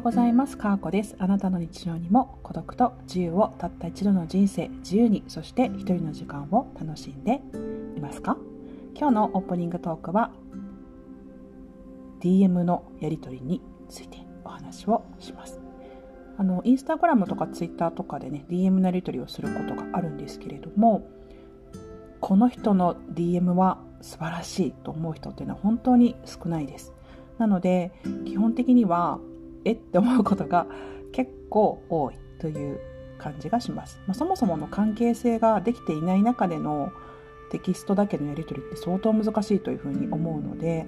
ようございます。かーこです。あなたの日常にも孤独と自由をたった一度の人生、自由に、そして一人の時間を楽しんでいますか？今日のオープニングトークは DM のやり取りについてお話をします。あの、インスタグラムとかツイッターとかでね、DM のやり取りをすることがあるんですけれども、この人の DM は素晴らしいと思う人っていうのは本当に少ないです。なので、基本的には、えって思うことが結構多いという感じがします。まあ、そもそもの関係性ができていない中でのテキストだけのやり取りって相当難しいというふうに思うので、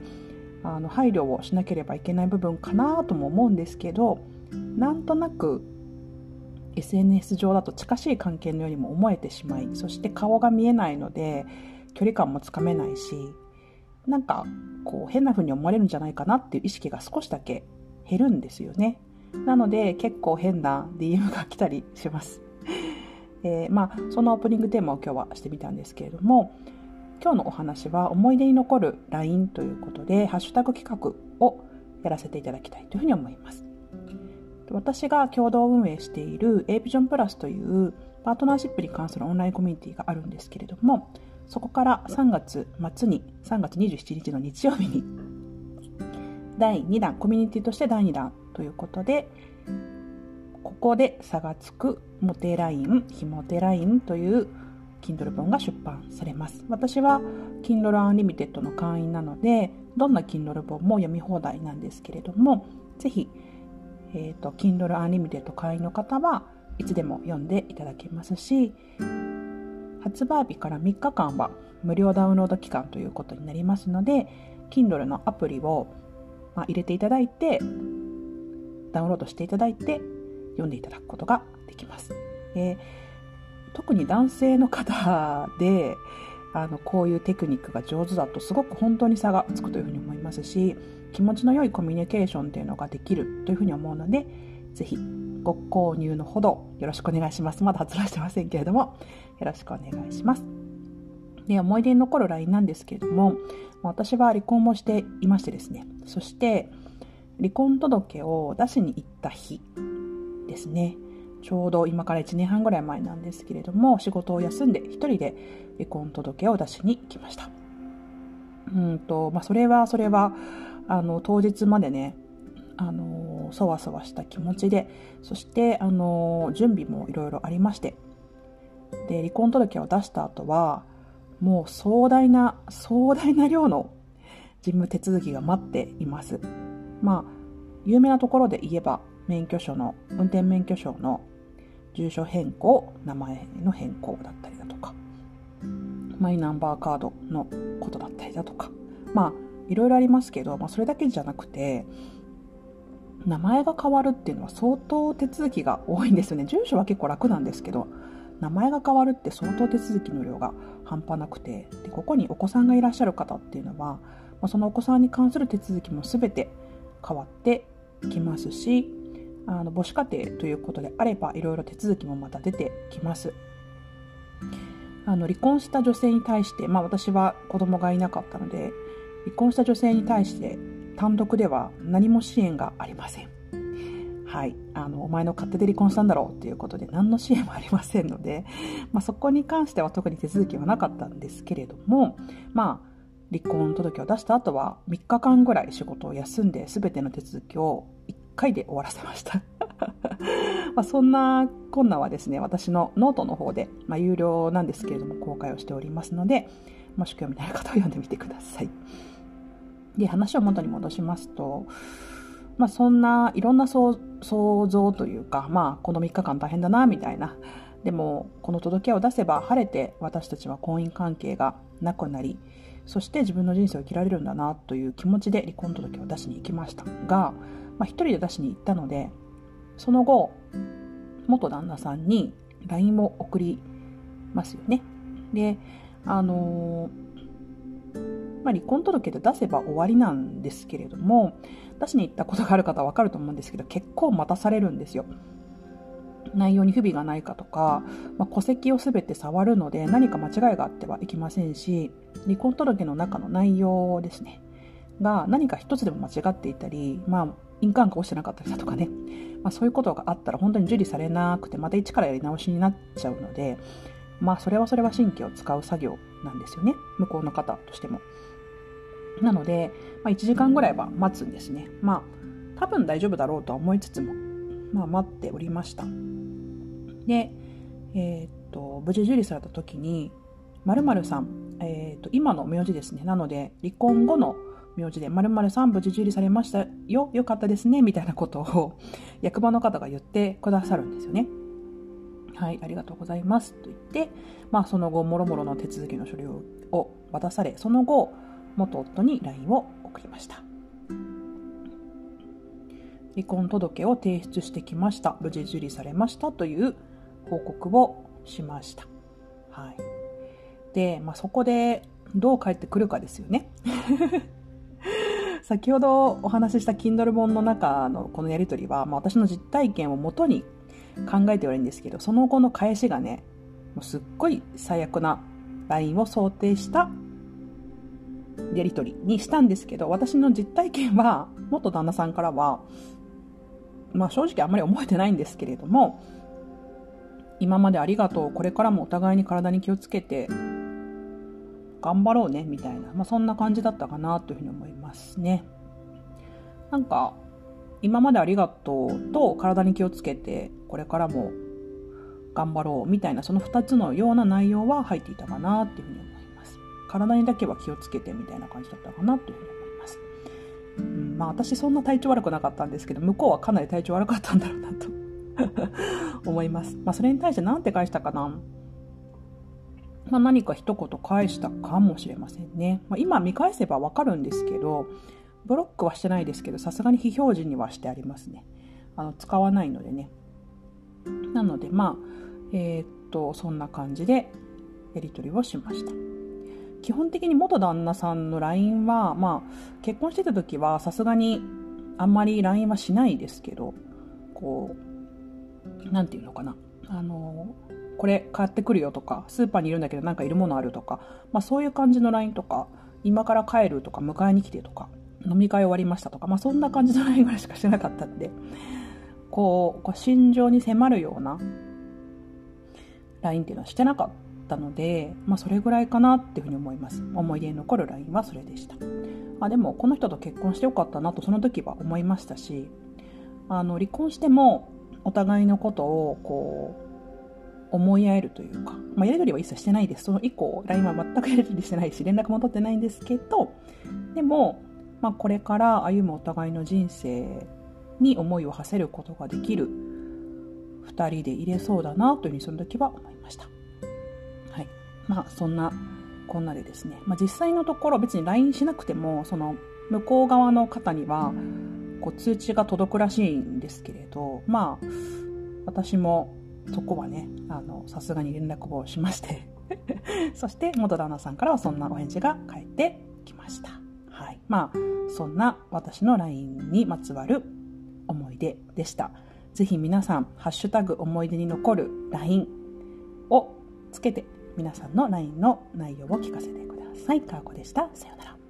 あの配慮をしなければいけない部分かなとも思うんですけど、なんとなく SNS 上だと近しい関係のようにも思えてしまい、そして顔が見えないので距離感もつかめないし、なんかこう変な風に思われるんじゃないかなっていう意識が少しだけ減るんですよね。なので結構変な DM が来たりします。えー、まあそのオープニングテーマを今日はしてみたんですけれども今日のお話は思い出に残る LINE ということでハッシュタグ企画をやらせていただきたいというふうに思います。私が共同運営している a ビジョンプラスというパートナーシップに関するオンラインコミュニティがあるんですけれどもそこから3月末に、3月27日の日曜日に、第2弾、コミュニティとして第2弾ということで、ここで差がつくモテライン、ひもテラインという Kindle 本が出版されます。私は Kindle Unlimited の会員なので、どんな Kindle 本も読み放題なんですけれども、ぜひ、えっ、ー、と、Kindle Unlimited 会員の方はいつでも読んでいただけますし、発売日から3日間は無料ダウンロード期間ということになりますので、Kindle のアプリを、ま入れていただいて、ダウンロードしていただいて、読んでいただくことができます。え特に男性の方 で、あの、こういうテクニックが上手だとすごく本当に差がつくというふうに思いますし、気持ちの良いコミュニケーションっていうのができるというふうに思うので、ぜひご購入のほどよろしくお願いします。まだ発売してませんけれども、よろしくお願いします。で、思い出に残る LINE なんですけれども、私は離婚もしていましてですね、そして離婚届を出しに行った日ですね、ちょうど今から1年半ぐらい前なんですけれども、仕事を休んで一人で離婚届を出しに来ました。うんと、まあ、それはそれは、あの、当日までね、あのそわそわした気持ちでそしてあの準備もいろいろありましてで離婚届を出した後はもう壮大な壮大な量の事務手続きが待っていますまあ有名なところで言えば免許証の運転免許証の住所変更名前の変更だったりだとかマイナンバーカードのことだったりだとかまあいろいろありますけど、まあ、それだけじゃなくて名前が変わるっていうのは相当手続きが多いんですよね。住所は結構楽なんですけど、名前が変わるって相当手続きの量が半端なくて、でここにお子さんがいらっしゃる方っていうのは、まあ、そのお子さんに関する手続きも全て変わってきますし、あの母子家庭ということであれば、いろいろ手続きもまた出てきます。あの離婚した女性に対して、まあ私は子供がいなかったので、離婚した女性に対して単独では何も支援がありません。はい。あの、お前の勝手で離婚したんだろうっていうことで何の支援もありませんので、まあそこに関しては特に手続きはなかったんですけれども、まあ、離婚届を出した後は3日間ぐらい仕事を休んで全ての手続きを1回で終わらせました。まそんな困難はですね、私のノートの方で、まあ、有料なんですけれども公開をしておりますので、もし興味のある方は読んでみてください。で、話を元に戻しますと、まあそんないろんな想像というか、まあこの3日間大変だな、みたいな。でも、この届けを出せば晴れて私たちは婚姻関係がなくなり、そして自分の人生を生きられるんだなという気持ちで離婚届を出しに行きましたが、まあ一人で出しに行ったので、その後、元旦那さんに LINE を送りますよね。で、あのーまあ、離婚届で出せば終わりなんですけれども、出しに行ったことがある方はわかると思うんですけど、結構待たされるんですよ。内容に不備がないかとか、まあ、戸籍をすべて触るので何か間違いがあってはいけませんし、離婚届の中の内容ですね、が何か一つでも間違っていたり、まあ、印鑑が落ちてなかったりだとかね、まあ、そういうことがあったら本当に受理されなくてまた一からやり直しになっちゃうのでまあそれはそれは神経を使う作業なんですよね。向こうの方としても。なので、まあ、1時間ぐらいは待つんですね。まあ多分大丈夫だろうとは思いつつも、まあ、待っておりました。でえー、っと無事受理された時に〇〇さん、えー、っと今の名字ですね。なので離婚後の名字で、〇〇さん無事受理されましたよ、よかったですね、みたいなことを役場の方が言ってくださるんですよね。はい、ありがとうございます。と言って、まあ、その後、もろもろの手続きの書類を渡され、その後、元夫に LINE を送りました。離婚届を提出してきました。無事受理されましたという報告をしました。はい。で、まあ、そこでどう帰ってくるかですよね。先ほどお話しした Kindle 本の中のこのやり取りは、まあ、私の実体験をもとに考えてはいるんですけど、その後の返しがね、もうすっごい最悪な LINE を想定したやり取りにしたんですけど、私の実体験は、元旦那さんからは、まあ正直あんまり覚えてないんですけれども、今までありがとう、これからもお互いに体に気をつけて頑張ろうねみたいな、まあ、そんな感じだったかなというふうに思いますね。なんか今までありがとうと体に気をつけてこれからも頑張ろうみたいなその2つのような内容は入っていたかなっていうふうに思います。体にだけは気をつけてみたいな感じだったかなというふうに思います。うん、まあ私そんな体調悪くなかったんですけど向こうはかなり体調悪かったんだろうなと 思います。まあそれに対して何て返したかな？まあ、何か一言返したかもしれませんね。まあ、今見返せばわかるんですけど、ブロックはしてないですけど、さすがに非表示にはしてありますね。あの使わないのでね。なので、まあ、えー、っと、そんな感じでやり取りをしました。基本的に元旦那さんの LINE は、まあ、結婚してた時はさすがにあんまり LINE はしないですけど、こう、なんていうのかな。あの、これ買ってくるよとか、スーパーにいるんだけどなんかいるものあるとか、まあそういう感じの LINE とか、今から帰るとか、迎えに来てとか、飲み会終わりましたとか、まあそんな感じの LINE ぐらいしかしてなかったんで、こう、こう心情に迫るような LINE っていうのはしてなかったので、まあそれぐらいかなっていうふうに思います。思い出に残る LINE はそれでした。あでも、この人と結婚してよかったなとその時は思いましたし、あの、離婚してもお互いのことをこう、思い合えるというか、まあ、やり取りは一切してないです。その以降、LINE は全くやり取りしてないし、連絡も取ってないんですけど、でも、まあ、これから歩むお互いの人生に思いを馳せることができる2人で入れそうだなというふうにその時は思いました。はい。まあ、そんなこんなでですね、まあ、実際のところ別に LINE しなくても、その向こう側の方には、こう通知が届くらしいんですけれど、まあ、私もそこはね、あの、さすがに連絡をしまして そして元旦那さんからはそんなお返事が返ってきました。まあ、そんな私の LINE にまつわる思い出でした。ぜひ皆さん、ハッシュタグ思い出に残る LINE をつけて皆さんの LINE の内容を聞かせてください。かーこでした。さようなら。